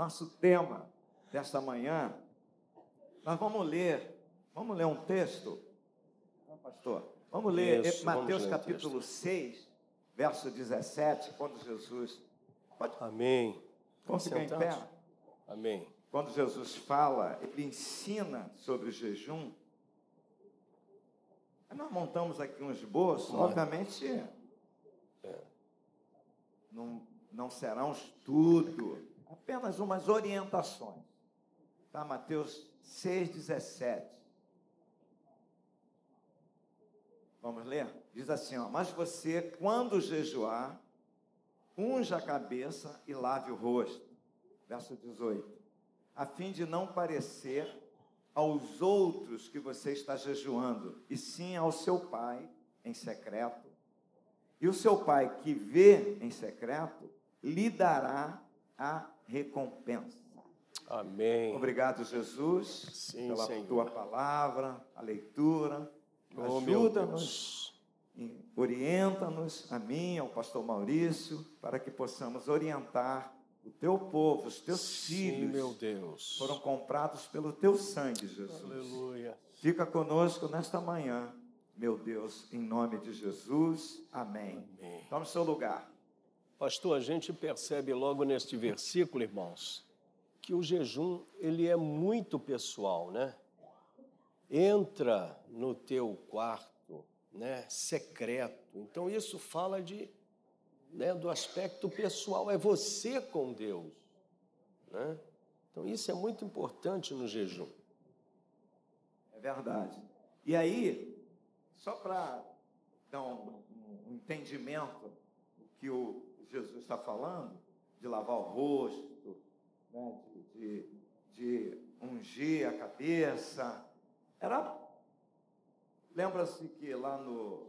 Nosso tema desta manhã, nós vamos ler, vamos ler um texto, pastor? Vamos ler Isso, Mateus vamos ler capítulo 6, verso 17, quando Jesus. Pode, Amém. vamos ficar em pé? Amém. Quando Jesus fala, ele ensina sobre o jejum. Nós montamos aqui um esboço, obviamente É. não, não será um estudo, apenas umas orientações. Tá? Mateus 6,17. Vamos ler? Diz assim, ó, mas você, quando jejuar, unja a cabeça e lave o rosto. Verso 18. A fim de não parecer aos outros que você está jejuando, e sim ao seu pai em secreto. E o seu pai que vê em secreto lhe dará a recompensa. Amém. Obrigado, Jesus, Sim, pela Senhor. tua palavra, a leitura. Oh, Ajuda-nos, orienta-nos, a mim, ao pastor Maurício, para que possamos orientar o teu povo, os teus Sim, filhos. meu Deus. Foram comprados pelo teu sangue, Jesus. Aleluia. Fica conosco nesta manhã, meu Deus, em nome de Jesus. Amém. Amém. Tome seu lugar. Pastor, a gente percebe logo neste versículo, irmãos, que o jejum ele é muito pessoal, né? Entra no teu quarto, né, secreto. Então isso fala de, né, do aspecto pessoal, é você com Deus, né? Então isso é muito importante no jejum. É verdade. E aí, só para dar um, um entendimento que o Jesus está falando, de lavar o rosto, né, de, de, de ungir a cabeça, era. Lembra-se que lá no,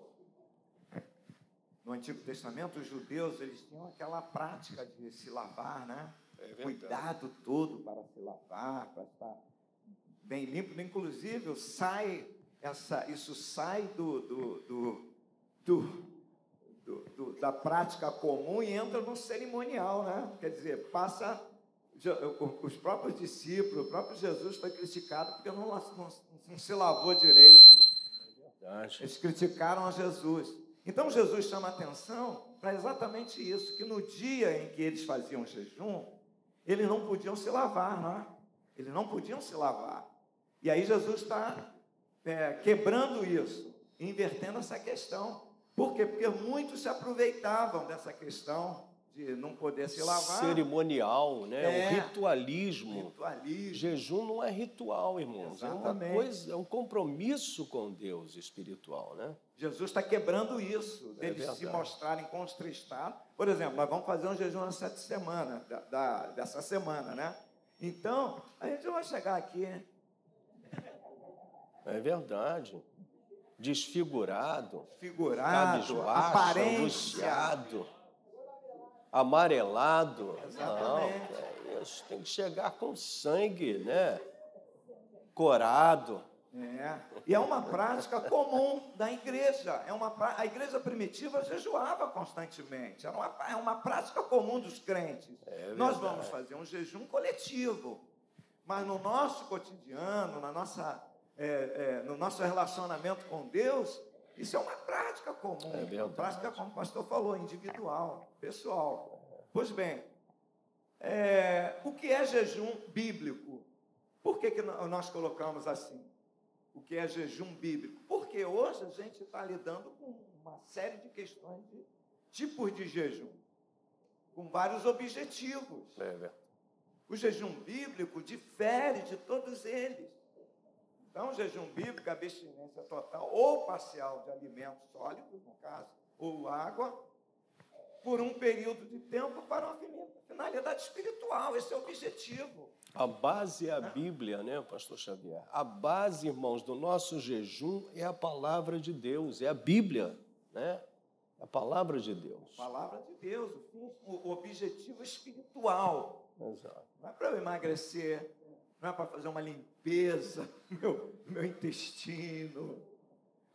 no Antigo Testamento, os judeus eles tinham aquela prática de se lavar, né? É cuidado todo para se lavar, para estar bem limpo. Inclusive, sai essa, isso sai do, do, do, do- do- do- da prática comum e entra no cerimonial, né? Quer dizer, passa. Os próprios discípulos, o próprio Jesus foi criticado porque não, não, não se lavou direito. Verdade. Eles criticaram a Jesus. Então Jesus chama atenção para exatamente isso, que no dia em que eles faziam jejum, eles não podiam se lavar, não é? Eles não podiam se lavar. E aí Jesus está é, quebrando isso, invertendo essa questão. Por quê? Porque muitos se aproveitavam dessa questão de não poder se lavar. Cerimonial, né? É. O ritualismo. Ritualismo. Jejum não é ritual, irmãos. É uma Exatamente. coisa, é um compromisso com Deus espiritual, né? Jesus está quebrando isso, É deles se verdade. mostrarem contristados. Por exemplo, nós vamos fazer um jejum na sete semana, da, da- dessa semana, né? Então, a gente vai chegar aqui, É verdade. Desfigurado, figurado, angustiado, amarelado. Exatamente. Não, é isso. Tem que chegar com sangue, né? Corado. É. E é uma prática comum da igreja. É uma, prá- a igreja primitiva jejuava constantemente. Era uma, é uma prática comum dos crentes. É Nós vamos fazer um jejum coletivo. Mas no nosso cotidiano, na nossa, é, é, no nosso relacionamento com Deus, isso é uma prática comum. É uma prática, como o pastor falou, individual, pessoal. Pois bem, é, o que é jejum bíblico? Por que, que nós colocamos assim? O que é jejum bíblico? Porque hoje a gente está lidando com uma série de questões de tipos de jejum, com vários objetivos. É verdade. O jejum bíblico difere de todos eles. Então, jejum bíblico, a abstinência total ou parcial de alimentos sólidos, no caso, ou água, por um período de tempo para uma finalidade espiritual. Esse é o objetivo. A base é a Bíblia, né, Pastor Xavier? A base, irmãos, do nosso jejum é a palavra de Deus, é a Bíblia, né? A palavra de Deus. Palavra de Deus, o objetivo espiritual. Exato. Não é para eu emagrecer, não é para fazer uma limpeza do meu, meu intestino,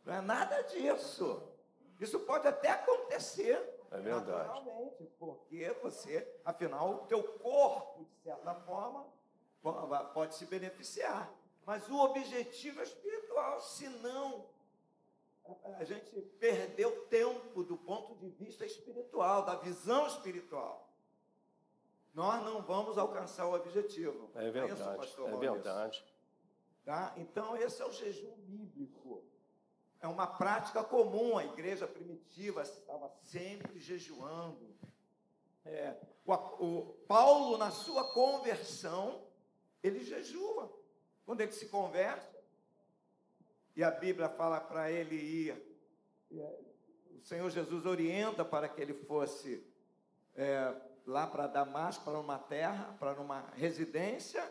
não é nada disso. Isso pode até acontecer, É verdade. Naturalmente, porque você, afinal, o teu corpo, de certa forma, pode se beneficiar. Mas o objetivo é espiritual, senão a gente perdeu tempo do ponto de vista espiritual, da visão espiritual. Nós não vamos alcançar o objetivo. É verdade. É, isso, é verdade. Tá? Então, esse é o jejum bíblico. É uma prática comum. A igreja primitiva estava sempre jejuando. É, o, o Paulo, na sua conversão, ele jejua. Quando ele se converte, e a Bíblia fala para ele ir. É, o Senhor Jesus orienta para que ele fosse é, lá para Damasco, para uma terra, para uma residência,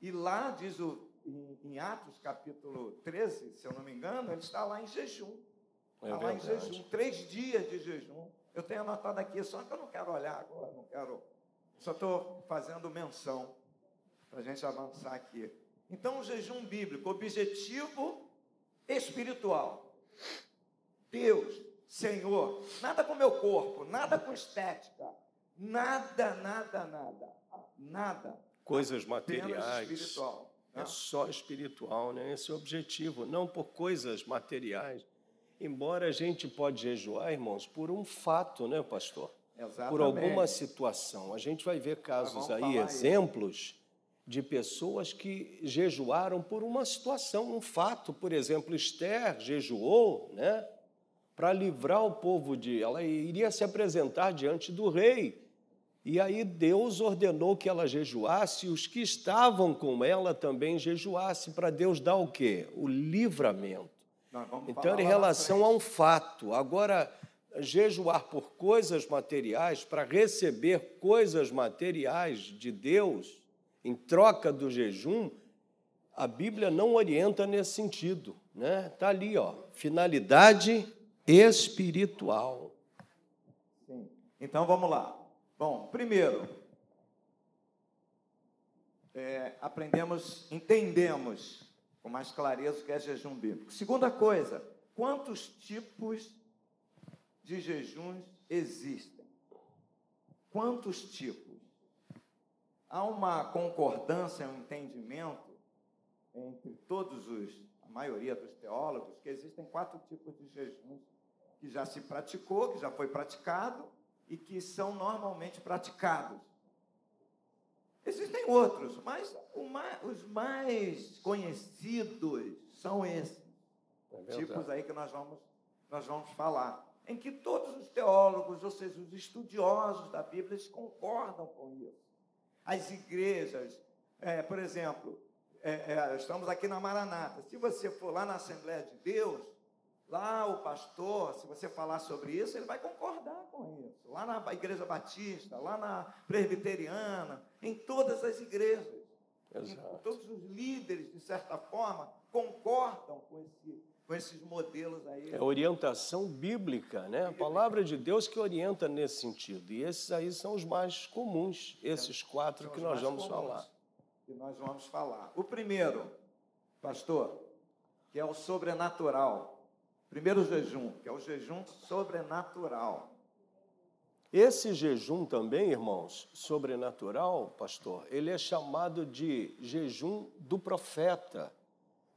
e lá, diz o, em, em, Atos capítulo 13, se eu não me engano, ele está lá em jejum. É está lá em jejum, três dias de jejum. Eu tenho anotado aqui, só que eu não quero olhar agora, não quero. Só estou fazendo menção para a gente avançar aqui. Então, o jejum bíblico, objetivo espiritual. Deus, Senhor, nada com meu corpo, nada com estética, nada, nada, nada, nada. Coisas materiais. Espiritual, né? É só espiritual, né? Esse é o objetivo, não por coisas materiais. Embora a gente pode jejuar, irmãos, por um fato, né, pastor? Exatamente. Por alguma situação. A gente vai ver casos aí, exemplos de pessoas que jejuaram por uma situação, um fato. Por exemplo, Esther jejuou, né? Para livrar o povo de. Ela iria se apresentar diante do rei. E aí Deus ordenou que ela jejuasse, e os que estavam com ela também jejuassem, para Deus dar o quê? O livramento. Então, em relação a um fato. Agora, jejuar por coisas materiais, para receber coisas materiais de Deus, em troca do jejum, a Bíblia não orienta nesse sentido, né? Tá ali, ó, finalidade espiritual. Sim. Então vamos lá. Bom, primeiro, é, aprendemos, entendemos com mais clareza o que é jejum bíblico. Segunda coisa, quantos tipos de jejuns existem? Quantos tipos? Há uma concordância, um entendimento entre todos os, a maioria dos teólogos, que existem quatro tipos de jejuns que já se praticou, que já foi praticado e que são normalmente praticados. Existem outros, mas mais, os mais conhecidos são esses é tipos aí que nós vamos, nós vamos falar. Em que todos os teólogos, ou seja, os estudiosos da Bíblia, eles concordam com isso as igrejas. É, por exemplo, é, é, estamos aqui na Maranata. Se você for lá na Assembleia de Deus, lá o pastor, se você falar sobre isso, ele vai concordar com isso. Lá na Igreja Batista, lá na Presbiteriana, em todas as igrejas. Exato. Todos os líderes, de certa forma, concordam com esse com esses modelos aí. É orientação bíblica, né? A palavra de Deus que orienta nesse sentido. E esses aí são os mais comuns, esses quatro que nós vamos falar. Que nós vamos falar. O primeiro, pastor, que é o sobrenatural. Primeiro jejum, que é o jejum sobrenatural. Esse jejum também, irmãos, sobrenatural, pastor, ele é chamado de jejum do profeta.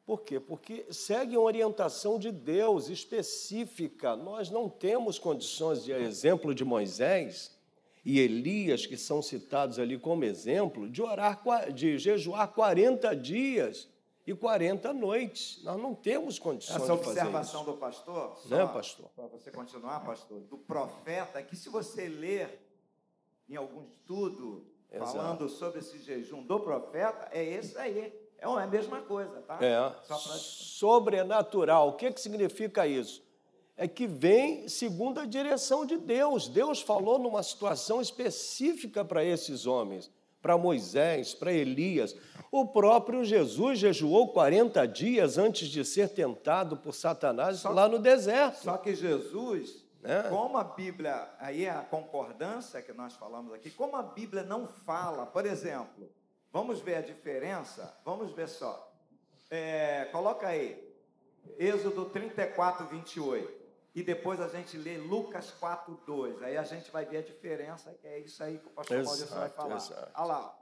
Por quê? Porque segue uma orientação de Deus específica. Nós não temos condições, de exemplo de Moisés e Elias, que são citados ali como exemplo, de orar, de jejuar 40 dias e 40 noites. Nós não temos condições Essa de fazer observação do pastor, né, pastor? Para você continuar, pastor, do profeta, é que se você ler em algum estudo Exato. falando sobre esse jejum do profeta, é esse aí. É a mesma coisa, tá? É. Pra... Sobrenatural. O que, que significa isso? É que vem segundo a direção de Deus. Deus falou numa situação específica para esses homens, para Moisés, para Elias. O próprio Jesus jejuou 40 dias antes de ser tentado por Satanás só, lá no deserto. Só que Jesus, é. como a Bíblia, aí é a concordância que nós falamos aqui, como a Bíblia não fala, por exemplo, Vamos ver a diferença? Vamos ver só. É, coloca aí. Êxodo 34, 28. E depois a gente lê Lucas 4, 2. Aí a gente vai ver a diferença, que é isso aí que o pastor Maurício vai falar. exato. Olha lá.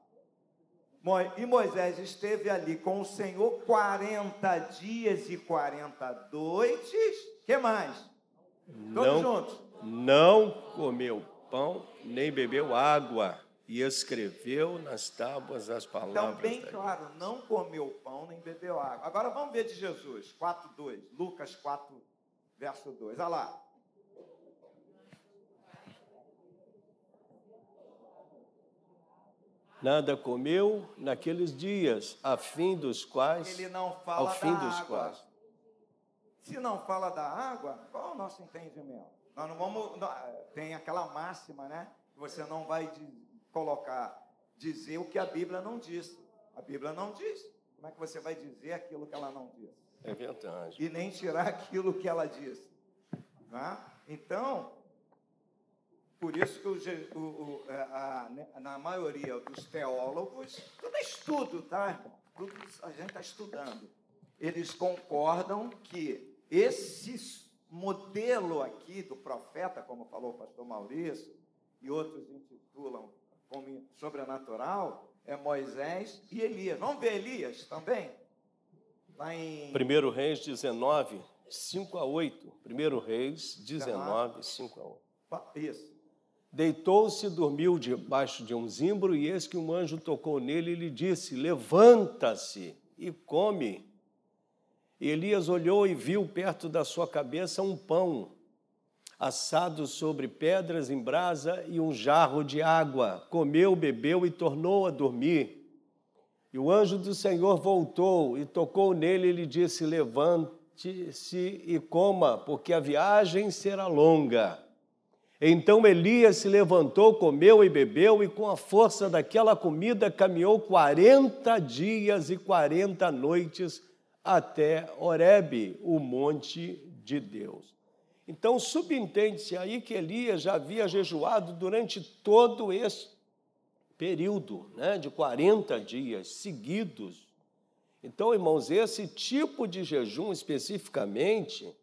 E Moisés esteve ali com o Senhor 40 dias e 40 noites. que mais? Todos Não, juntos. não comeu pão, nem bebeu água, e escreveu nas tábuas as Então, palavras. bem da lei. claro, não comeu pão nem bebeu água. Agora vamos ver de Jesus, 4, 2. Lucas 4, verso 2. Olha lá. Nada comeu naqueles dias, a fim dos quais, Ele não fala ao fim da dos água. quais. Se não fala da água, qual é o nosso entendimento? Nós não vamos. Tem aquela máxima, né? Você não vai colocar, dizer o que a Bíblia não disse. A Bíblia não diz. Como é que você vai dizer aquilo que ela não disse? É verdade. E nem tirar aquilo que ela disse. Né? Então, por isso que o o- o- é, a- né, na maioria dos teólogos, tudo é estudo, tá? Tudo a gente está estudando. Eles concordam que esse modelo aqui do profeta, como falou o pastor Maurício, e outros intitulam como sobrenatural, é Moisés e Elias. Vamos ver Elias também? Lá em 1 Reis 19, 5 a 8. 1 Reis 19, 5 a 8. Isso. Deitou-se e dormiu debaixo de um zimbro, e eis que um anjo tocou nele e lhe disse: Levanta-se e come. E Elias olhou e viu perto da sua cabeça um pão assado sobre pedras em brasa e um jarro de água. Comeu, bebeu e tornou a dormir. E o anjo do Senhor voltou e tocou nele e lhe disse: Levante-se e coma, porque a viagem será longa. Então Elias se levantou, comeu e bebeu, e com a força daquela comida caminhou 40 dias e 40 noites até Horebe, o monte de Deus. Então subentende-se aí que Elias já havia jejuado durante todo esse período, né, de 40 dias seguidos. Então, irmãos, esse tipo de jejum especificamente,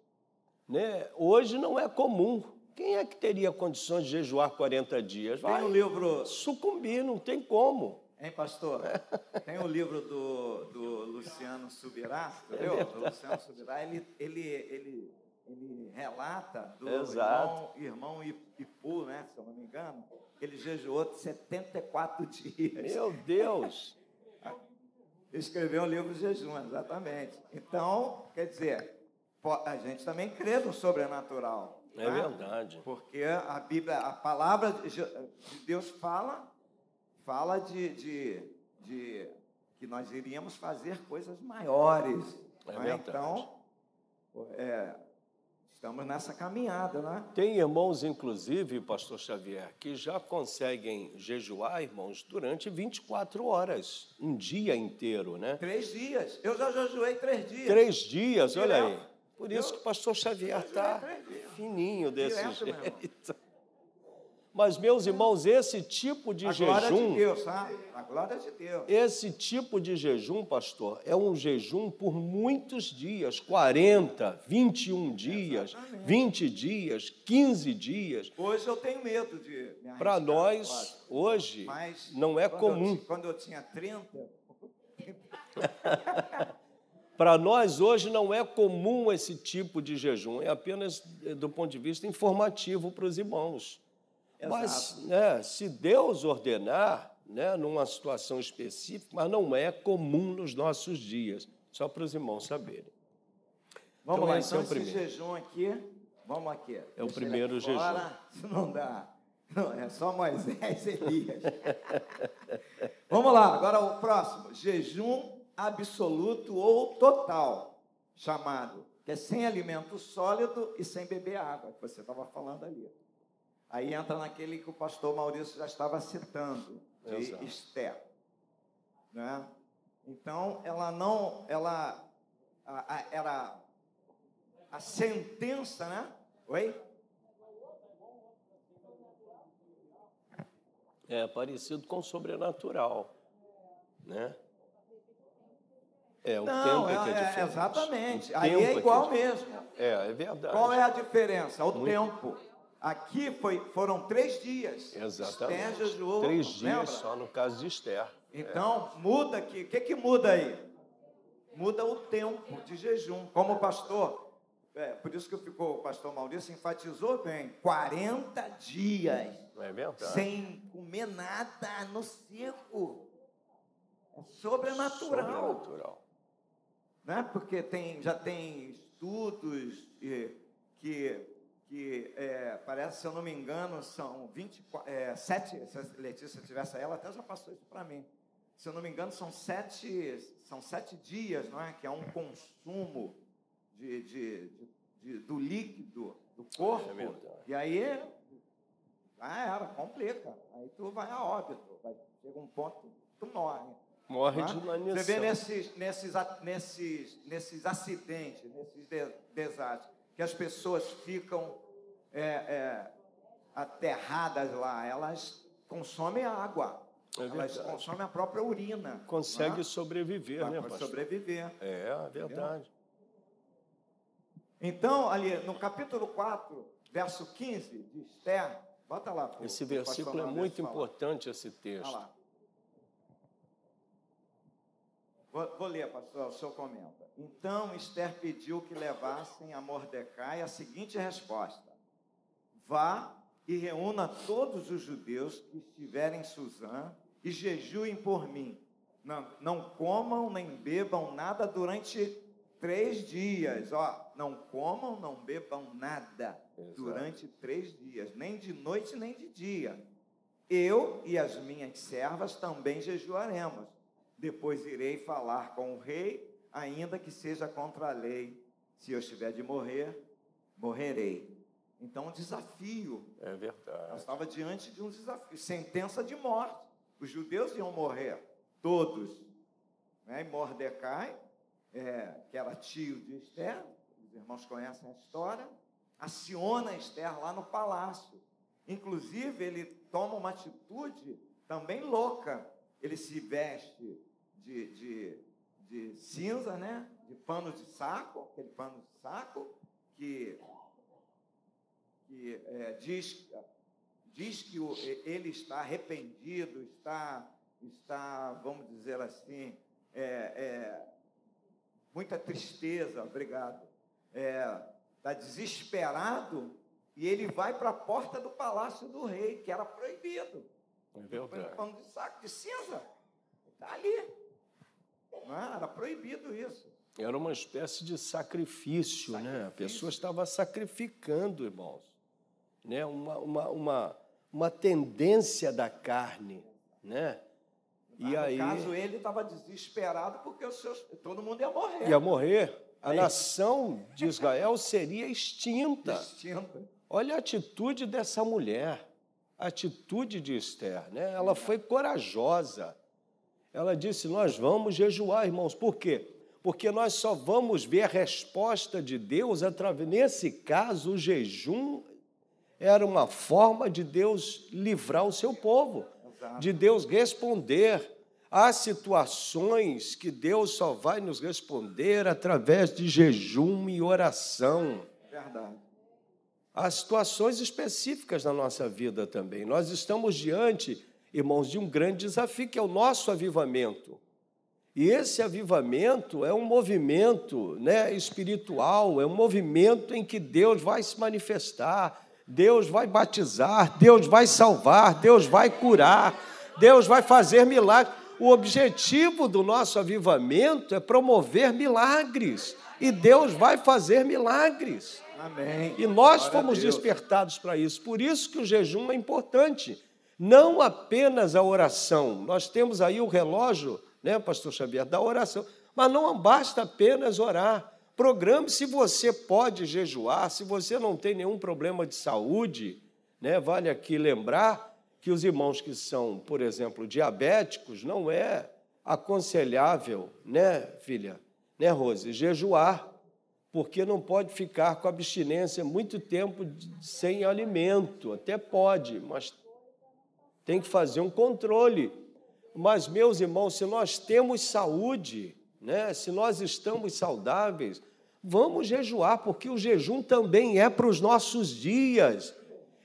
né, hoje não é comum. Quem é que teria condições de jejuar 40 dias? Tem Vai um livro, sucumbir, não tem como. hein, pastor? Tem um livro do, do Luciano Subirá, entendeu? É do Luciano Subirá, ele, ele, ele, ele relata do Exato. irmão, irmão Ipu, né, se eu não me engano, ele jejuou 74 dias. Meu Deus! Escreveu um livro de jejum, exatamente. Então, quer dizer, a gente também crê no sobrenatural. É tá? verdade. Porque a Bíblia, a palavra de Deus fala, fala de, de, de que nós iríamos fazer coisas maiores. É verdade. Então, é, estamos nessa caminhada, né? Tem irmãos, inclusive, pastor Xavier, que já conseguem jejuar, irmãos, durante 24 horas, um dia inteiro, né? Três dias. Eu já jejuei três dias. Três dias, olha aí. Por isso Eu- que o pastor Xavier está fininho desse Direto, jeito. Mas, meus irmãos, esse tipo de a glória jejum, de Deus, sabe? A glória de Deus. esse tipo de jejum, pastor, é um jejum por muitos dias 40, 21 dias, Exatamente. 20 dias, 15 dias. Hoje eu tenho medo de me Para nós, claro. hoje, Mas não é quando comum. Eu, quando eu tinha 30, Para nós, hoje, não é comum esse tipo de jejum, é apenas eh, do ponto de vista informativo para os irmãos. Mas, né, se Deus ordenar, né, numa situação específica, mas não é comum nos nossos dias, só para os irmãos saberem. vamos Então, lá, esse então é o esse primeiro. jejum aqui, vamos aqui. É o primeiro jejum. fora, Isso não dá. Não, é só Moisés e Elias. vamos lá, agora o próximo. Jejum absoluto ou total, chamado, que é sem alimento sólido e sem beber água, que você estava falando ali. Aí entra naquele que o pastor Maurício já estava citando, de Exato. Esther. Né? Então, ela não, ela a- a- era a sentença, né? Oi? É parecido com o sobrenatural, né? É, o Não, tempo é que é é- diferente. exatamente. O Aí é que igual diferente. mesmo. É, é verdade. Qual é a diferença? O Muito. tempo. Aqui foi, foram três dias. Exatamente. Esther jejuou, Três dias lembra? só no caso de Esther. Então, muda aqui. O que, que muda aí? Muda o tempo de jejum. Como o pastor, é, por isso que ficou, o pastor Maurício enfatizou bem: 40 dias é verdade? sem comer nada no seco. É sobrenatural. Sobrenatural. né? porque tem, já tem estudos que, que eh, parece, se eu não me engano, são 24, eh, sete, se a Letícia tivesse ela, até já passou isso para mim. Se eu não me engano, são sete, são sete dias, não é? Que é um consumo de, de, de- de- do líquido do corpo. É e aí, já era, complica. Aí tu vai a óbito. Vai, chega um ponto tu morre. Morre Né? de inanição. Você vê nesses, nesses, nesses, nesses acidentes, nesses de- desastres, que as pessoas ficam é, é, aterradas lá, elas consomem água, É elas verdade. consomem a própria urina. Consegue né? sobreviver, né, pastor? sobreviver. É, é verdade. Então, ali no capítulo 4, verso 15 de Esther, bota lá. Esse versículo é muito falar. importante, esse Olha texto. lá. Vou, vou ler, pastor, o senhor comenta. Então Esther pediu que levassem a Mordecai a seguinte resposta: Vá e reúna todos os judeus que estiverem em Suzã e jejuem por mim. Não, não comam nem bebam nada durante três dias. Ó, não comam, não bebam nada Exato. durante três dias, nem de noite nem de dia. Eu e as minhas servas também jejuaremos. Depois irei falar com o rei, ainda que seja contra a lei. Se eu estiver de morrer, morrerei. Então, um desafio. É verdade. estava diante de um desafio, sentença de morte. Os judeus iam morrer, todos. Né? E Mordecai, é, que era tio de Esther, os irmãos conhecem a história, aciona Esther lá no palácio. Inclusive, ele toma uma atitude também louca. Ele se veste de, de, de cinza, né? de pano de saco, aquele pano de saco, que, que é, diz, diz que o- ele está arrependido, está, está vamos dizer assim, é, é, muita tristeza, obrigado. Está desesperado e ele vai para a porta do palácio do rei, que era proibido. É verdade. um pano de saco de cinza. Está ali. Não é? Era proibido isso. Era uma espécie de sacrifício, né? A Sacrifício. pessoa estava sacrificando, irmãos. Né? Uma, uma, uma, uma tendência da carne, né? Mas, E aí no caso, ele estava desesperado porque os seus, todo mundo ia morrer. ia morrer. A Aí. nação de Israel seria extinta. Extinto. Olha a atitude dessa mulher, a atitude de Esther, né? Ela foi corajosa. Ela disse: Nós vamos jejuar, irmãos. Por quê? Porque nós só vamos ver a resposta de Deus através. Nesse caso, o jejum era uma forma de Deus livrar o seu povo, de Deus responder. Há situações que Deus só vai nos responder através de jejum e oração. Verdade. Há situações específicas na nossa vida também. Nós estamos diante, irmãos, de um grande desafio, que é o nosso avivamento. E esse avivamento é um movimento né, espiritual, é um movimento em que Deus vai se manifestar, Deus vai batizar, Deus vai salvar, Deus vai curar, Deus vai fazer milagres. O objetivo do nosso avivamento é promover milagres. E Deus vai fazer milagres. Amém. E nós Glória fomos despertados para isso. Por isso que o jejum é importante. Não apenas a oração. Nós temos aí o relógio, né, pastor Xavier, da oração. Mas não basta apenas orar. Programe se você pode jejuar, se você não tem nenhum problema de saúde, né? Vale aqui lembrar que os irmãos que são, por exemplo, diabéticos, não é aconselhável, né, filha, né, Rose, jejuar porque não pode ficar com abstinência muito tempo sem alimento. Até pode, mas tem que fazer um controle. Mas, meus irmãos, se nós temos saúde, né? Se nós estamos saudáveis, vamos jejuar, porque o jejum também é para os nossos dias.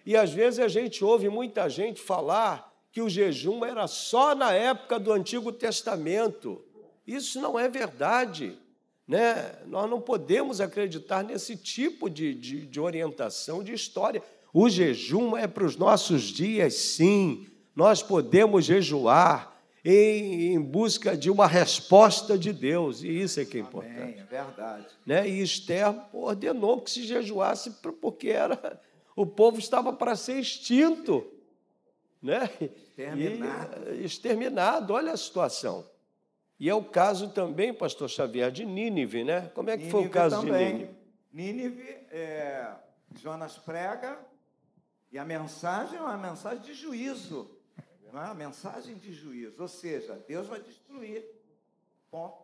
E às vezes a gente ouve muita gente falar que o jejum era só na época do Antigo Testamento. Isso não é verdade. Né? Nós não podemos acreditar nesse tipo de, de, de orientação de história. O jejum é para os nossos dias, sim. Nós podemos jejuar em, em, busca de uma resposta de Deus, e isso é que é importante. Amém, é verdade. Né? E Esther ordenou que se jejuasse porque era o povo estava para ser extinto, né? Exterminado. E, exterminado, olha a situação. E é o caso também, pastor Xavier, de Nínive, né? Como é que Nínive foi o caso também. de Nínive? Nínive, é, Jonas prega, e a mensagem é uma mensagem de juízo, é uma mensagem de juízo, ou seja, Deus vai destruir, ponto.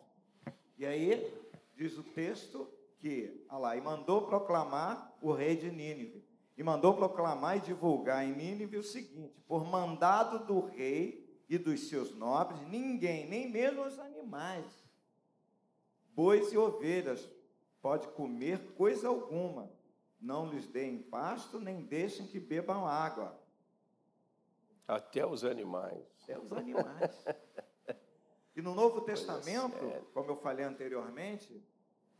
E aí, diz o texto que, olha lá, e mandou proclamar o rei de Nínive e mandou proclamar e divulgar em Nínive o seguinte: por mandado do rei e dos seus nobres, ninguém, nem mesmo os animais, bois e ovelhas, pode comer coisa alguma. Não lhes deem pasto, nem deixem que bebam água. Até os animais. Até os animais. e no Novo Testamento, como eu falei anteriormente,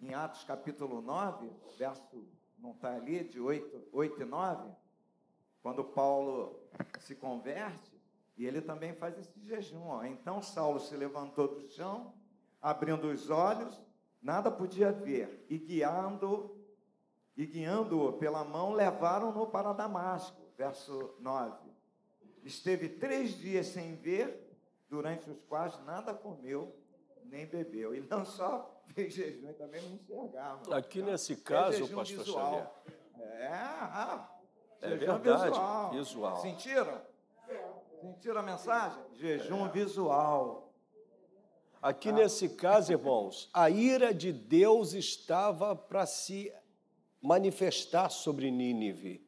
em Atos capítulo 9, verso não está ali, de 8, 8 e 9, quando Paulo se converte, e ele também faz esse jejum. Ó. Então Saulo se levantou do chão, abrindo os olhos, nada podia ver, e guiando e guiando-o pela mão, levaram-no para Damasco. Verso 9. Esteve três dias sem ver, durante os quais nada comeu nem bebeu. E não só fez jejum, também não enxergava. Aqui nesse caso, é pastor visual. Xavier. É, ah, é verdade, visual. visual. Sentiram? Sentiram a mensagem? Jejum visual. Aqui nesse caso, irmãos, a ira de Deus estava para se manifestar sobre Nínive.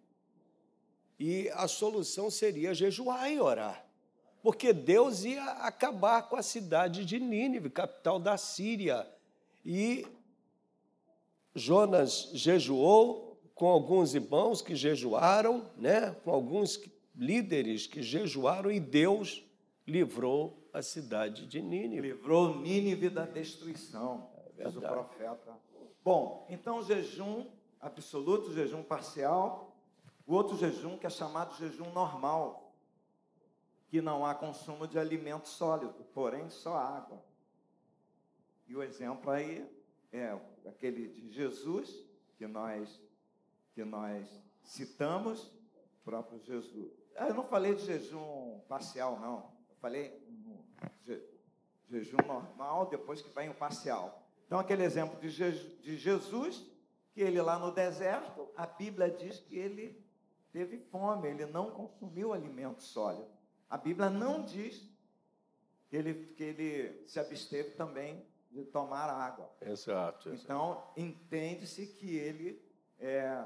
E a solução seria jejuar e orar porque Deus ia acabar com a cidade de Nínive, capital da Síria. E Jonas jejuou com alguns irmãos que jejuaram, né? com alguns líderes que jejuaram, e Deus livrou a cidade de Nínive. Livrou Nínive da destruição, é diz o profeta. Bom, então jejum absoluto, jejum parcial, o outro jejum que é chamado jejum normal, que não há consumo de alimento sólido, porém só água. E o exemplo aí é aquele de Jesus, que nós, que nós citamos, o próprio Jesus. Ah, eu não falei de jejum parcial, não. Eu falei je, jejum normal, depois que vem o parcial. Então, aquele exemplo de, Je, de Jesus, que ele lá no deserto, a Bíblia diz que ele teve fome, ele não consumiu alimento sólido. A Bíblia não diz que ele, que ele se absteve também de tomar água. Exato. exato. Então, entende-se que ele, é,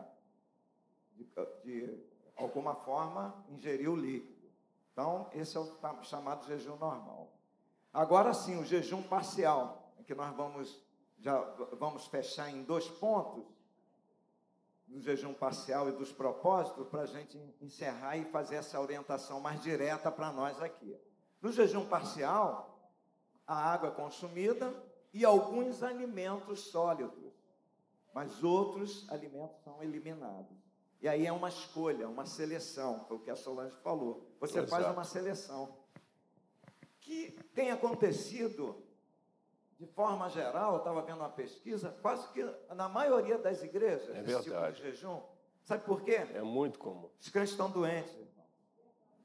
de, de, alguma forma, ingeriu líquido. Então, esse é o chamado jejum normal. Agora sim, o jejum parcial, que nós vamos, já vamos fechar em dois pontos do jejum parcial e dos propósitos para a gente encerrar e fazer essa orientação mais direta para nós aqui. No jejum parcial, a água é consumida e alguns alimentos sólidos, mas outros alimentos são eliminados. E aí é uma escolha, uma seleção, foi o que a Solange falou. Você Exato. faz uma seleção. Que tem acontecido de forma geral, eu estava vendo uma pesquisa, quase que na maioria das igrejas, é esse tipo de jejum. Sabe por quê? É muito comum. Os crentes estão doentes.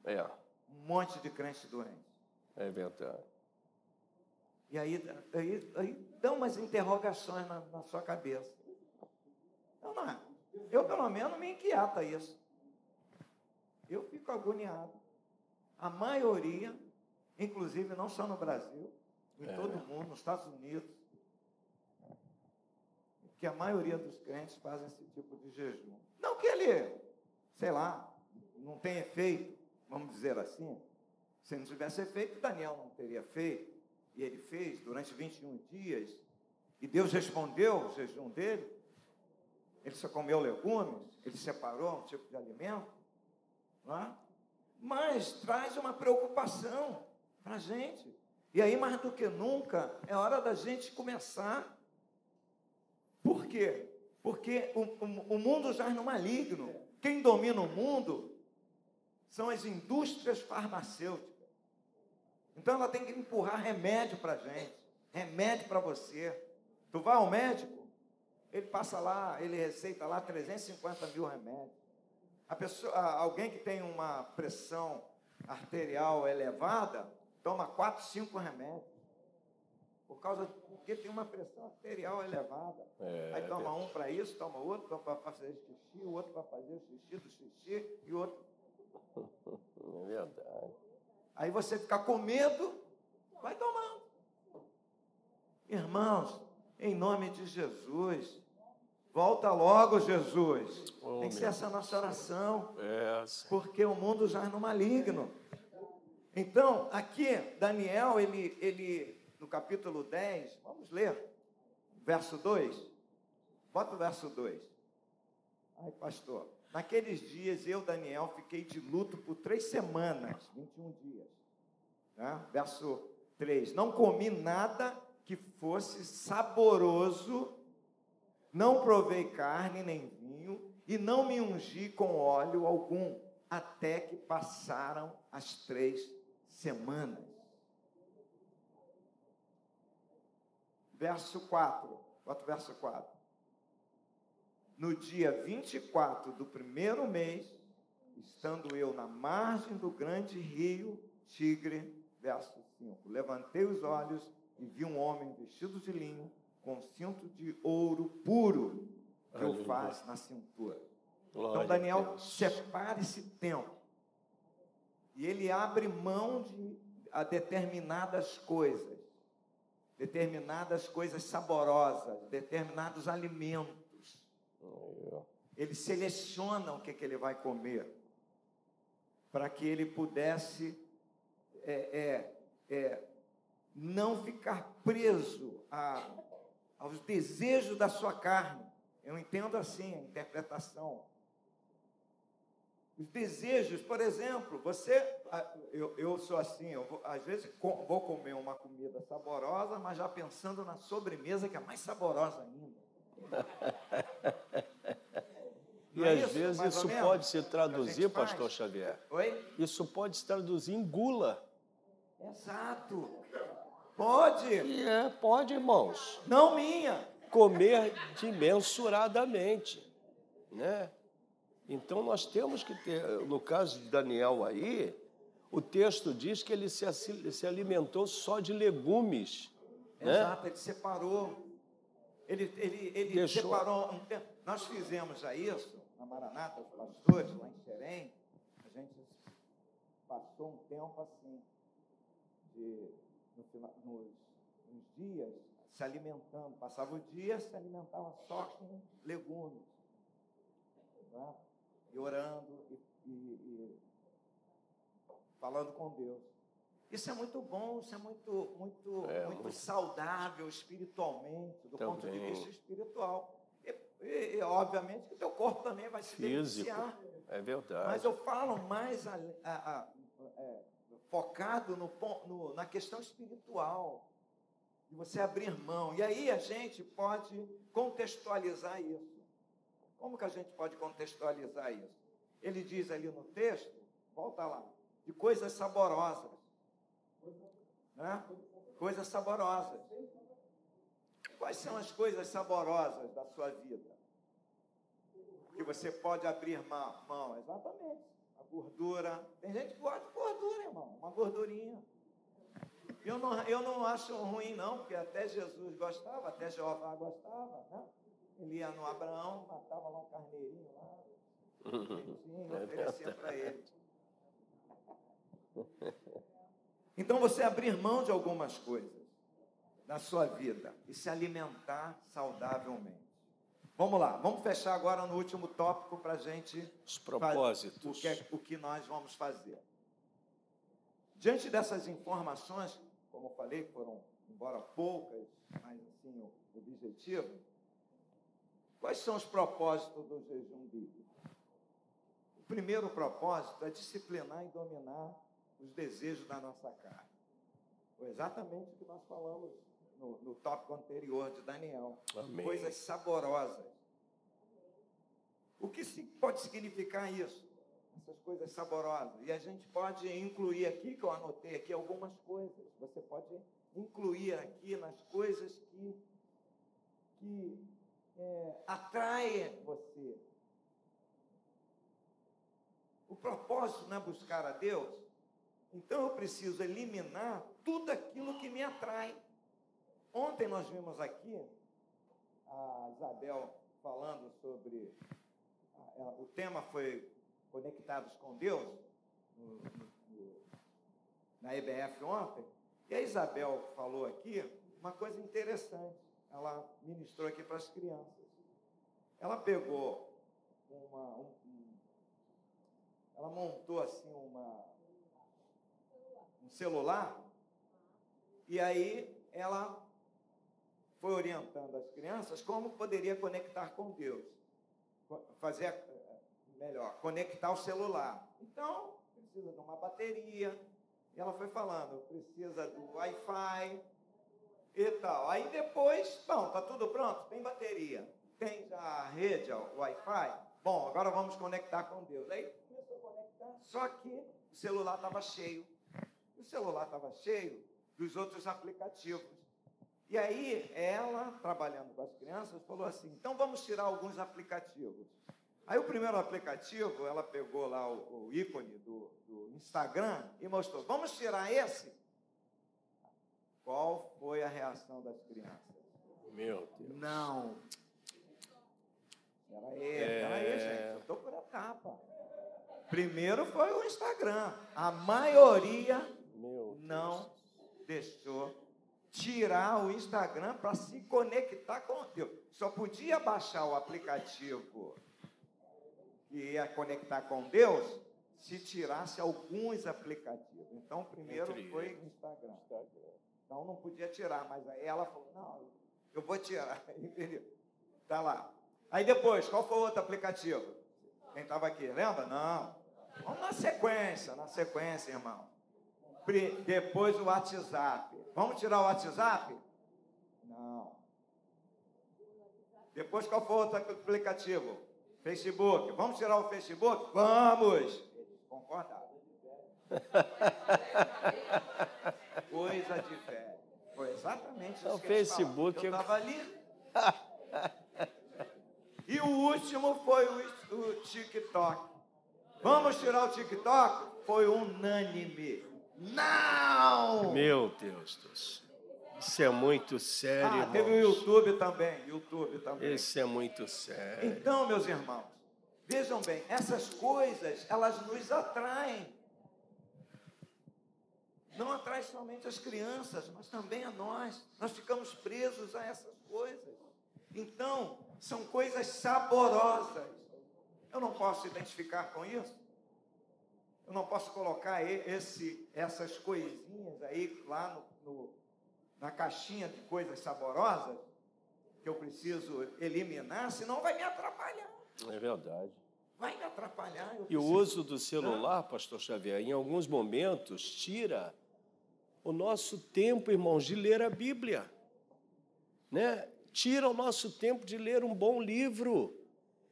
É. Um monte de crentes doentes. É verdade. E aí, aí, aí dão umas interrogações na, na sua cabeça. Eu, não, eu, pelo menos, me inquieta isso. Eu fico agoniado. A maioria, inclusive não só no Brasil, em é. todo o mundo, nos Estados Unidos, que a maioria dos crentes fazem esse tipo de jejum. Não que ele, sei lá, não tenha efeito, vamos dizer assim. Se não tivesse efeito, Daniel não teria feito. e ele fez durante 21 dias, e Deus respondeu o jejum dele, ele só comeu legumes, ele separou um tipo de alimento, não é? mas traz uma preocupação para a gente. E aí, mais do que nunca, é hora da gente começar. Por quê? Porque o, o, o mundo já no maligno. Quem domina o mundo são as indústrias farmacêuticas. Então ela tem que empurrar remédio para gente, remédio para você. Tu vai ao médico, ele passa lá, ele receita lá 350 mil remédios. A pessoa, alguém que tem uma pressão arterial elevada, toma 4, 5 remédios. Por causa de, porque tem uma pressão arterial elevada. É, Aí toma um para isso, toma outro para fazer xixi, o outro para fazer o xixi do xixi e outro. É verdade. Aí você fica com medo, vai tomando. Irmãos, em nome de Jesus, volta logo, Jesus. Oh, Tem que ser essa nossa oração. É, porque o mundo já é no maligno. Então, aqui, Daniel, ele, ele, no capítulo 10, vamos ler, verso 2. Bota o verso 2. Ai, pastor. Naqueles dias, eu, Daniel, fiquei de luto por três semanas, 21 dias. Né? Verso 3. Não comi nada que fosse saboroso, não provei carne nem vinho, e não me ungi com óleo algum, até que passaram as três semanas. Verso 4, bota o verso 4. No dia 24 do primeiro mês, estando eu na margem do grande rio Tigre, verso 5. Levantei os olhos e vi um homem vestido de linho, com cinto de ouro puro, que o faz na cintura. Glória então, Daniel separa esse tempo e ele abre mão de a determinadas coisas, determinadas coisas saborosas, determinados alimentos. Ele seleciona o que, que ele vai comer, para que ele pudesse é, é, é, não ficar preso a, aos desejos da sua carne. Eu entendo assim a interpretação os desejos, por exemplo, você, eu, eu sou assim, eu vou, às vezes vou comer uma comida saborosa, mas já pensando na sobremesa que é mais saborosa ainda. e é às isso, vezes isso pode se traduzir, pastor Xavier. Oi? Isso pode se traduzir em gula. Exato. Pode. E é, pode, irmãos. Não minha. Comer dimensuradamente, né? Então nós temos que ter, no caso de Daniel aí, o texto diz que ele se, se alimentou só de legumes. Né? Exato, né? ele separou. Ele, ele, ele Deixou... separou um tempo. Nós fizemos a isso na Maranata, os pastores, lá em Xerém. A gente passou um tempo assim, de, no, nos, nos dias, se alimentando. Passava o dia, se alimentava só com legumes. Né? E orando e, e, e falando com Deus. Isso é muito bom, isso é muito, muito, é, muito, saudável espiritualmente, do também. ponto de vista espiritual. E, e, obviamente que o teu corpo também vai se Físico. beneficiar. É verdade. Mas eu falo mais a, a, a, é, focado no, no, na questão espiritual. De você abrir mão. E aí a gente pode contextualizar isso. Como que a gente pode contextualizar isso? Ele diz ali no texto, volta lá, de coisas saborosas. Né? Coisas saborosas. Quais são as coisas saborosas da sua vida? Que você pode abrir mão? exatamente. A gordura. Tem gente que gosta de gordura, irmão. Uma gordurinha. Eu não, eu não acho ruim, não, porque até Jesus gostava, até Jeová gostava, né? Ele ia no Abraão, matava lá um carneirinho lá, e é oferecia para ele. Então você abrir mão de algumas coisas na sua vida e se alimentar saudavelmente. Vamos lá, vamos fechar agora no último tópico para a gente. Os propósitos. O que, é, o que nós vamos fazer. Diante dessas informações, como eu falei, foram, embora poucas, mas assim, o objetivo. Quais são os propósitos do jejum bíblico? O primeiro propósito é disciplinar e dominar os desejos da nossa carne. Foi exatamente o que nós falamos no, no tópico anterior de Daniel. Amém. Coisas saborosas. O que pode significar isso? Essas coisas saborosas. E a gente pode incluir aqui, que eu anotei aqui, algumas coisas. Você pode incluir aqui nas coisas que, que é, você. O propósito não é buscar a Deus. Então eu preciso eliminar tudo aquilo que me atrai. Ontem nós vimos aqui a Isabel falando sobre o tema foi Conectados com Deus, no, no, na EBF ontem, e a Isabel falou aqui uma coisa interessante. Ela ministrou aqui para as crianças. Ela pegou uma. Um, ela montou assim uma, um celular, e aí ela foi orientando as crianças como poderia conectar com Deus fazer melhor, conectar o celular. Então, precisa de uma bateria. E ela foi falando, precisa do Wi-Fi e tal. Aí depois, bom, tá tudo pronto, tem bateria, tem já a rede, o Wi-Fi. Bom, agora vamos conectar com Deus. Aí começou a conectar, só que o celular estava cheio. O celular estava cheio dos outros aplicativos. E aí, ela, trabalhando com as crianças, falou assim: então vamos tirar alguns aplicativos. Aí, o primeiro aplicativo, ela pegou lá o, o ícone do, do Instagram e mostrou: vamos tirar esse? Qual foi a reação das crianças? Meu Deus. Não. Era aí, é... aí, gente. Eu estou por etapa. Primeiro foi o Instagram. A maioria não deixou tirar o Instagram para se conectar com Deus. Só podia baixar o aplicativo que ia conectar com Deus se tirasse alguns aplicativos. Então, primeiro foi o Instagram. Então, não podia tirar, mas aí ela falou: não, eu vou tirar. Entendeu? Tá lá. Aí depois, qual foi o outro aplicativo? Quem estava aqui, lembra? Não. Vamos na sequência, na sequência, irmão. Depois o WhatsApp. Vamos tirar o WhatsApp? Não. Depois qual foi o outro aplicativo? Facebook. Vamos tirar o Facebook? Vamos. Concordaram. Coisa de fé. Foi exatamente isso o Facebook. Eu estava ali. e o último foi o, o TikTok. Vamos tirar o TikTok? Foi unânime. Não! Meu Deus do céu. Isso é muito sério, ah, irmãos. teve o YouTube também, YouTube também. Isso é muito sério. Então, meus irmãos, vejam bem, essas coisas, elas nos atraem. Não atrai somente as crianças, mas também a nós. Nós ficamos presos a essas coisas. Então, são coisas saborosas. Eu não posso identificar com isso. Eu não posso colocar esse, essas coisinhas aí lá no, no, na caixinha de coisas saborosas que eu preciso eliminar, senão vai me atrapalhar. É verdade. Vai me atrapalhar. E o uso do celular, pastor Xavier, em alguns momentos tira o nosso tempo, irmãos, de ler a Bíblia. Né? Tira o nosso tempo de ler um bom livro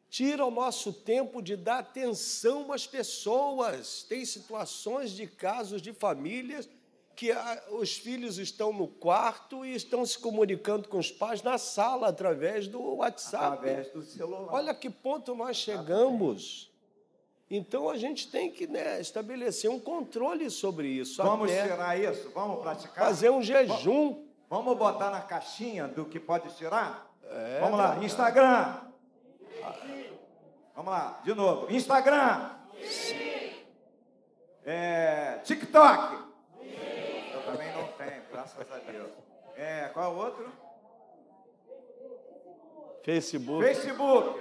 tira o nosso tempo de dar atenção às pessoas. Tem situações de casos de famílias que os filhos estão no quarto e estão se comunicando com os pais na sala através do WhatsApp. Através do celular. Olha que ponto nós chegamos. Então a gente tem que né, estabelecer um controle sobre isso. Vamos tirar isso? Vamos praticar? Fazer um jejum. Vamos botar na caixinha do que pode tirar? É, Vamos lá, Instagram. Vamos lá, de novo. Instagram. É, TikTok. Eu também não tenho, graças a Deus. É, qual é o outro? Facebook. Facebook.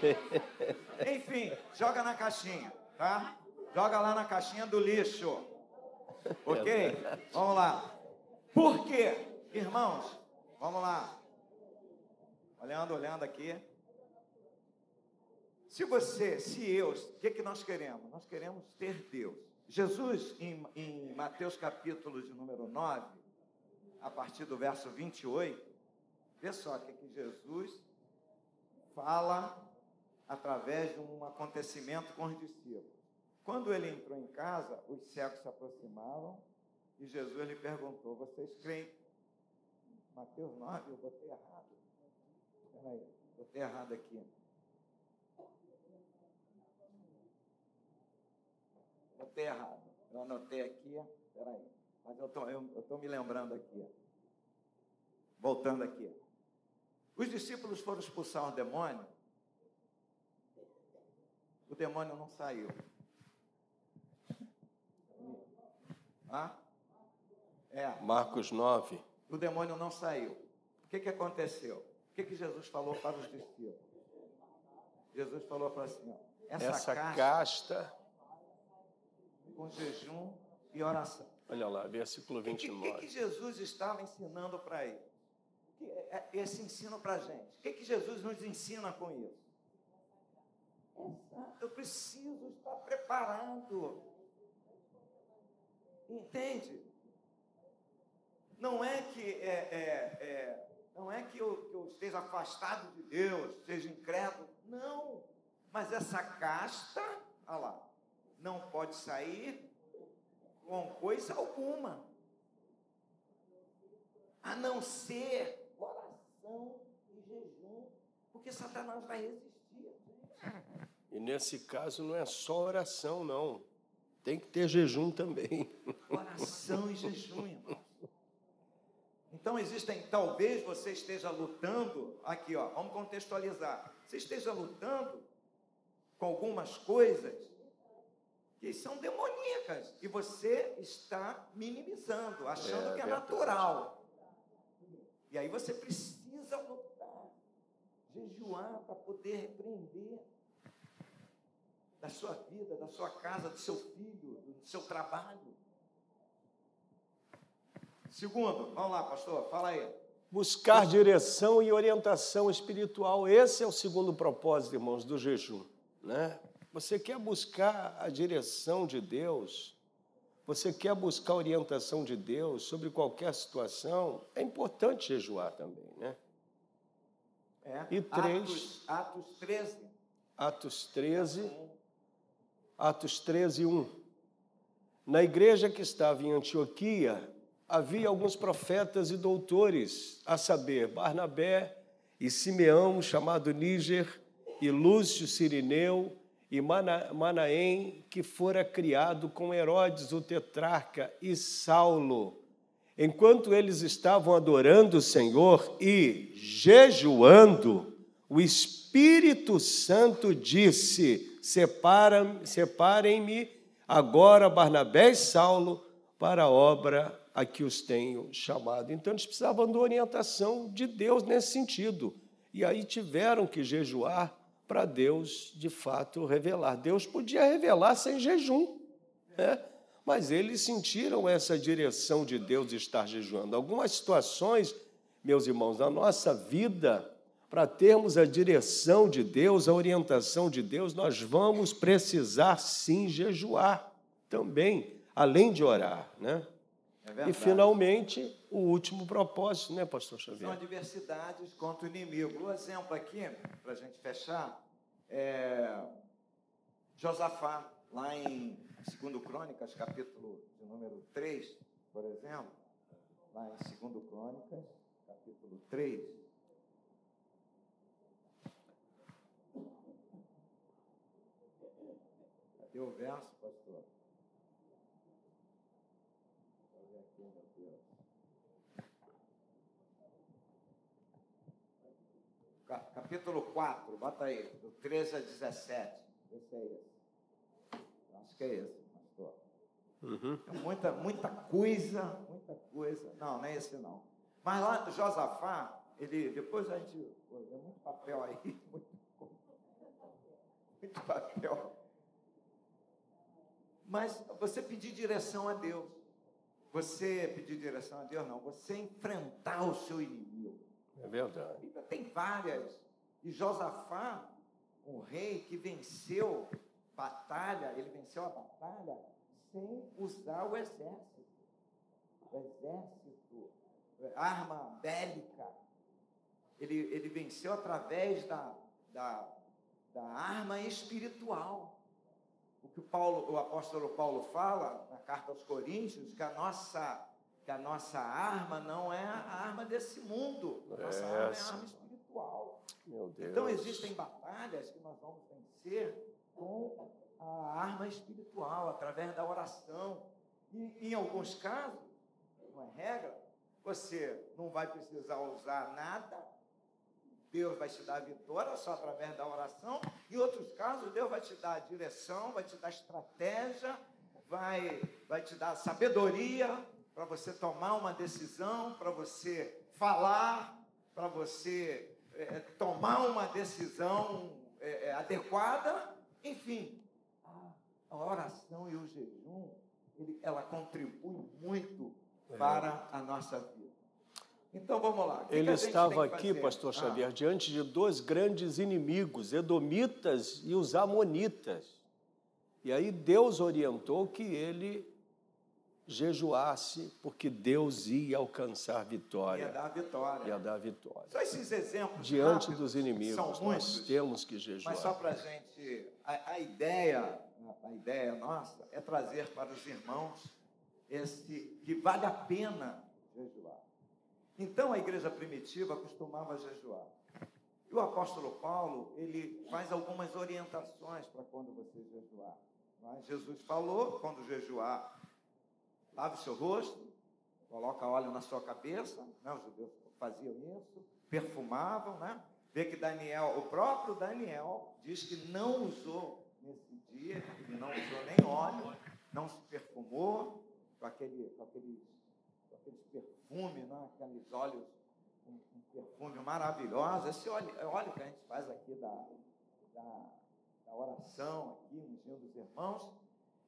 Enfim, joga na caixinha, tá? Joga lá na caixinha do lixo. Ok? Vamos lá. Por quê? Irmãos, vamos lá. Olhando, olhando aqui. Se você, se eu, o que, que nós queremos? Nós queremos ter Deus. Jesus, em, em Mateus capítulo de número 9, a partir do verso 28, vê só o que, que Jesus fala através de um acontecimento com os discípulos. Quando ele entrou em casa, os cegos se aproximavam e Jesus lhe perguntou: Vocês creem? Mateus 9, eu botei errado. Espera aí, botei errado aqui. Botei errado. Eu anotei aqui, espera aí. Mas eu tô, estou me lembrando aqui. Voltando aqui. Os discípulos foram expulsar o demônio. O demônio não saiu. É. Marcos 9. O demônio não saiu. O que, que aconteceu? O que, que Jesus falou para os discípulos? Jesus falou para assim: ó, essa, essa casta, casta com jejum e oração. Olha lá, versículo 29. O que, que, Jesus estava ensinando para ele? É esse ensino para a gente. O que, que Jesus nos ensina com isso? Eu preciso estar preparado. Entende? Não é que é, é, é não é que eu, que eu esteja afastado de Deus, seja incrédulo. Não. Mas essa casta, olha lá, não pode sair com coisa alguma, a não ser oração e jejum, porque Satanás vai resistir. E nesse caso não é só oração, não. Tem que ter jejum também. Oração e jejum, irmão. Então existem, talvez você esteja lutando, aqui ó, vamos contextualizar. Você esteja lutando com algumas coisas que são demoníacas e você está minimizando, achando é, que é natural. E aí você precisa lutar, jejuar para poder repreender da sua vida, da sua casa, do seu filho, do seu trabalho. Segundo, vamos lá, pastor, fala aí. Buscar direção e orientação espiritual. Esse é o segundo propósito, irmãos, do jejum. Né? Você quer buscar a direção de Deus, você quer buscar a orientação de Deus sobre qualquer situação, é importante jejuar também, né? É. E três. Atos, Atos 13. Atos 13. Atos 13, 1. Na igreja que estava em Antioquia, havia alguns profetas e doutores, a saber, Barnabé e Simeão, chamado Níger, e Lúcio Sirineu, e Manaém, que fora criado com Herodes, o tetrarca, e Saulo. Enquanto eles estavam adorando o Senhor e jejuando, o Espírito Santo disse: Separem-me agora Barnabé e Saulo para a obra a que os tenho chamado. Então eles precisavam de orientação de Deus nesse sentido. E aí tiveram que jejuar para Deus, de fato, revelar. Deus podia revelar sem jejum, né? mas eles sentiram essa direção de Deus de estar jejuando. Algumas situações, meus irmãos, na nossa vida, para termos a direção de Deus, a orientação de Deus, nós vamos precisar sim jejuar também, além de orar, né? É e finalmente, o último propósito, né, pastor Xavier? São adversidades contra o inimigo. O exemplo aqui, para a gente fechar, é Josafá, lá em 2 Crônicas, capítulo de número 3, por exemplo, lá em 2 Crônicas, capítulo 3. O verso, pastor? capítulo 4, bota aí, do 13 a 17. Esse é esse. Acho que é esse, pastor. Uhum. É muita, muita coisa, muita coisa. Não, não é esse não. Mas lá, Josafá, ele, depois a gente. É muito papel aí, muito, muito papel. Mas você pedir direção a Deus. você pedir direção a Deus, não. Você enfrentar o seu inimigo. É verdade. Bíblia tem várias. E Josafá, um rei que venceu batalha, ele venceu a batalha sem usar o exército. O exército, arma bélica. Ele, ele venceu através da, da, da arma espiritual. O que o, Paulo, o apóstolo Paulo fala na carta aos Coríntios, que a nossa, que a nossa arma não é a arma desse mundo. A nossa Essa. arma é a arma espiritual. Então existem batalhas que nós vamos vencer com a arma espiritual, através da oração. E em alguns casos, não é regra, você não vai precisar usar nada, Deus vai te dar vitória só através da oração. Em outros casos, Deus vai te dar direção, vai te dar estratégia, vai, vai te dar sabedoria para você tomar uma decisão, para você falar, para você é, tomar uma decisão é, é, adequada, enfim, a, a, oração e o jejum, ele, ela contribui muito É. para a nossa vida. Então vamos lá. Que Ele que estava aqui, fazer? pastor Ah, Xavier, diante de dois grandes inimigos, Edomitas e os Amonitas. E aí Deus orientou que ele jejuasse, porque Deus ia alcançar ia vitória, dar a vitória. ia dar vitória. Só esses exemplos Diante dos são inimigos, nós muitos, temos que mas só jejuar. para a gente, a ideia, a ideia nossa é trazer para os irmãos esse que vale a pena jejuar. Então a igreja primitiva costumava jejuar. E o apóstolo Paulo, ele faz algumas orientações para quando você jejuar. Mas Jesus falou, quando jejuar, lave o seu rosto, coloca óleo na sua cabeça, né? os judeus faziam isso, perfumavam, né? Vê que Daniel, o próprio Daniel, diz que não usou nesse dia, não usou nem óleo, não se perfumou com aquele, com aqueles, com aqueles perfumes, né? aqueles óleos, um, um perfume maravilhoso. Esse óleo, é óleo que a gente faz aqui da, da, da oração, aqui, ungindo os irmãos.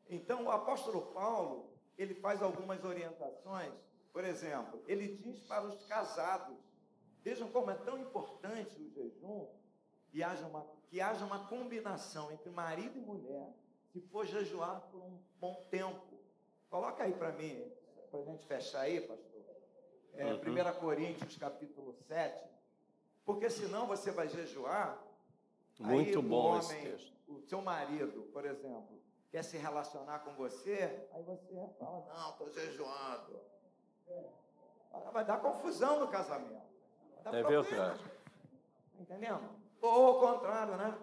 Então, o apóstolo Paulo, ele faz algumas orientações. Por exemplo, ele diz para os casados, vejam como é tão importante o jejum, que haja uma, que haja uma combinação entre marido e mulher, se for jejuar por um bom tempo. Coloca aí para mim, para a gente fechar aí, pastor. É, Uhum. 1 Coríntios, capítulo 7. Porque senão você vai jejuar. Muito aí o bom esse homem, texto. O seu marido, por exemplo, quer se relacionar com você, aí você fala, não, estou jejuando. Vai dar confusão no casamento. É problema. verdade. Tá Entendendo? Ou ao contrário, né?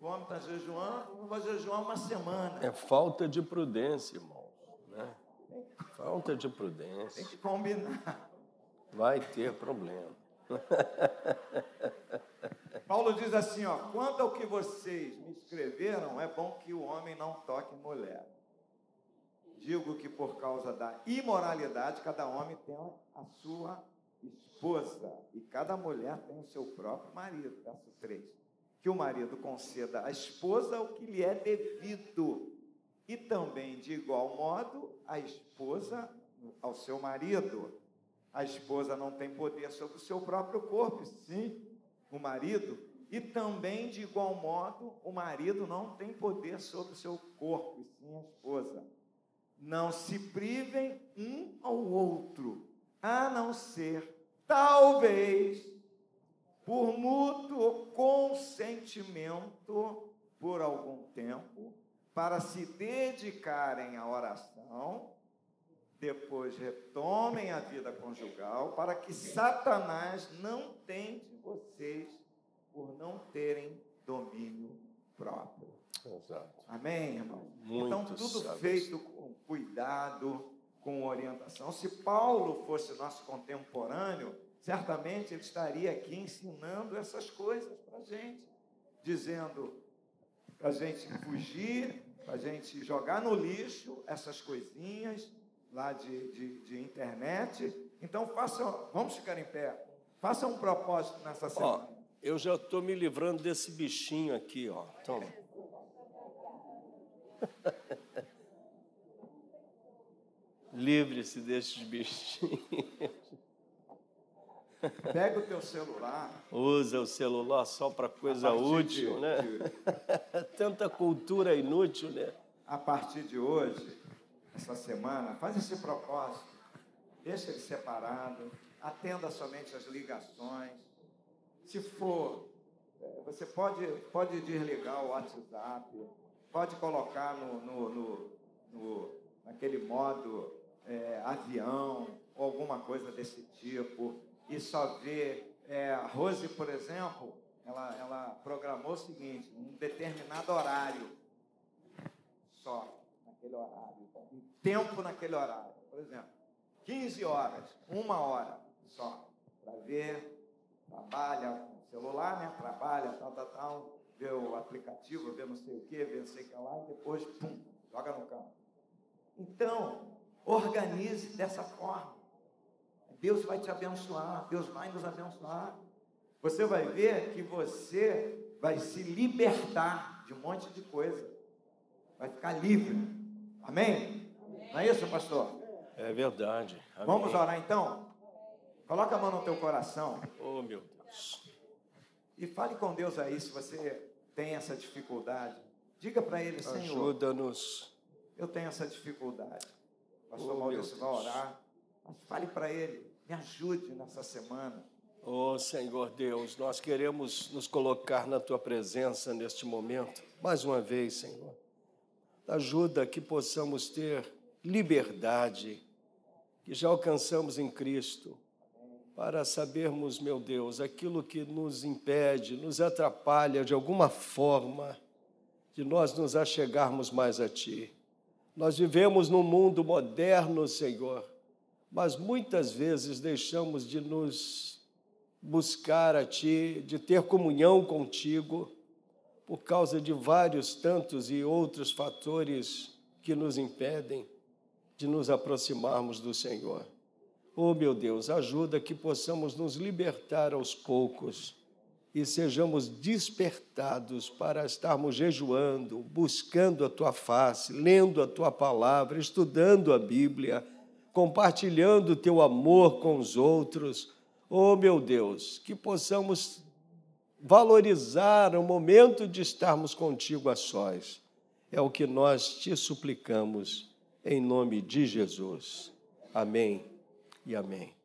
O homem está jejuando, não vai jejuar uma semana. É falta de prudência, irmãos. Falta de Tem prudência. que combinar. Vai ter problema. Paulo diz assim, ó, quanto ao que vocês me escreveram, é bom que o homem não toque mulher. Digo que por causa da imoralidade, cada homem tem a sua esposa e cada mulher tem o seu próprio marido. Verso 3. Que o marido conceda à esposa o que lhe é devido e também, de igual modo, a esposa ao seu marido. A esposa não tem poder sobre o seu próprio corpo, sim, o marido. E também, de igual modo, o marido não tem poder sobre o seu corpo, sim a esposa. Não se privem um ao outro, a não ser, talvez, por mútuo consentimento por algum tempo, para se dedicarem à oração, depois retomem a vida conjugal, para que Satanás não tente vocês por não terem domínio próprio. Exato. Amém, irmão? Muito então, tudo feito com cuidado, com orientação. Se Paulo fosse nosso contemporâneo, certamente ele estaria aqui ensinando essas coisas para a gente, dizendo para a gente fugir, para a gente jogar no lixo essas coisinhas lá de, de, de internet. Então, façam, vamos ficar em pé. Faça um propósito nessa Ó, semana. eu já estou me livrando desse bichinho aqui, ó. Toma. Livre-se desses bichinhos. Pega o teu celular. Usa o celular só para coisa útil, de, né? De... Tanta cultura inútil, né? A partir de hoje, essa semana, faz esse propósito. Deixa ele separado. Atenda somente as ligações. Se for, é, você pode, pode desligar o WhatsApp, pode colocar no, no, no, no naquele modo é, avião ou alguma coisa desse tipo e só ver. É, a Rose, por exemplo, ela, ela programou o seguinte: um determinado horário só, naquele horário, um tempo naquele horário. Por exemplo, 15 horas, uma hora só, para ver, trabalha com celular, né? Trabalha, tal, tal, tal, vê o aplicativo, vê não sei o quê, vê não sei o que lá, e depois, pum, joga no campo. Então, organize dessa forma. Deus vai te abençoar, Deus vai nos abençoar. Você vai ver que você vai se libertar de um monte de coisa. Vai ficar livre. Amém? Amém. Não é isso, pastor? É verdade. Amém. Vamos orar então? Coloca a mão no teu coração. Oh, meu Deus. E fale com Deus aí se você tem essa dificuldade. Diga para Ele, Senhor. Ajuda-nos. Eu tenho essa dificuldade. Pastor oh, Maurício vai orar. Mas fale para Ele, me ajude nessa semana. Oh Senhor Deus, nós queremos nos colocar na Tua presença neste momento. Mais uma vez, Senhor. Ajuda que possamos ter liberdade que já alcançamos em Cristo, para sabermos, meu Deus, aquilo que nos impede, nos atrapalha de alguma forma de nós nos achegarmos mais a Ti. Nós vivemos num mundo moderno, Senhor, mas muitas vezes deixamos de nos buscar a Ti, de ter comunhão contigo, por causa de vários tantos e outros fatores que nos impedem de nos aproximarmos do Senhor. Oh, meu Deus, ajuda que possamos nos libertar aos poucos e sejamos despertados para estarmos jejuando, buscando a tua face, lendo a tua palavra, estudando a Bíblia compartilhando o teu amor com os outros. Oh, meu Deus, que possamos valorizar o momento de estarmos contigo a sós. É o que nós te suplicamos, em nome de Jesus. Amém e amém.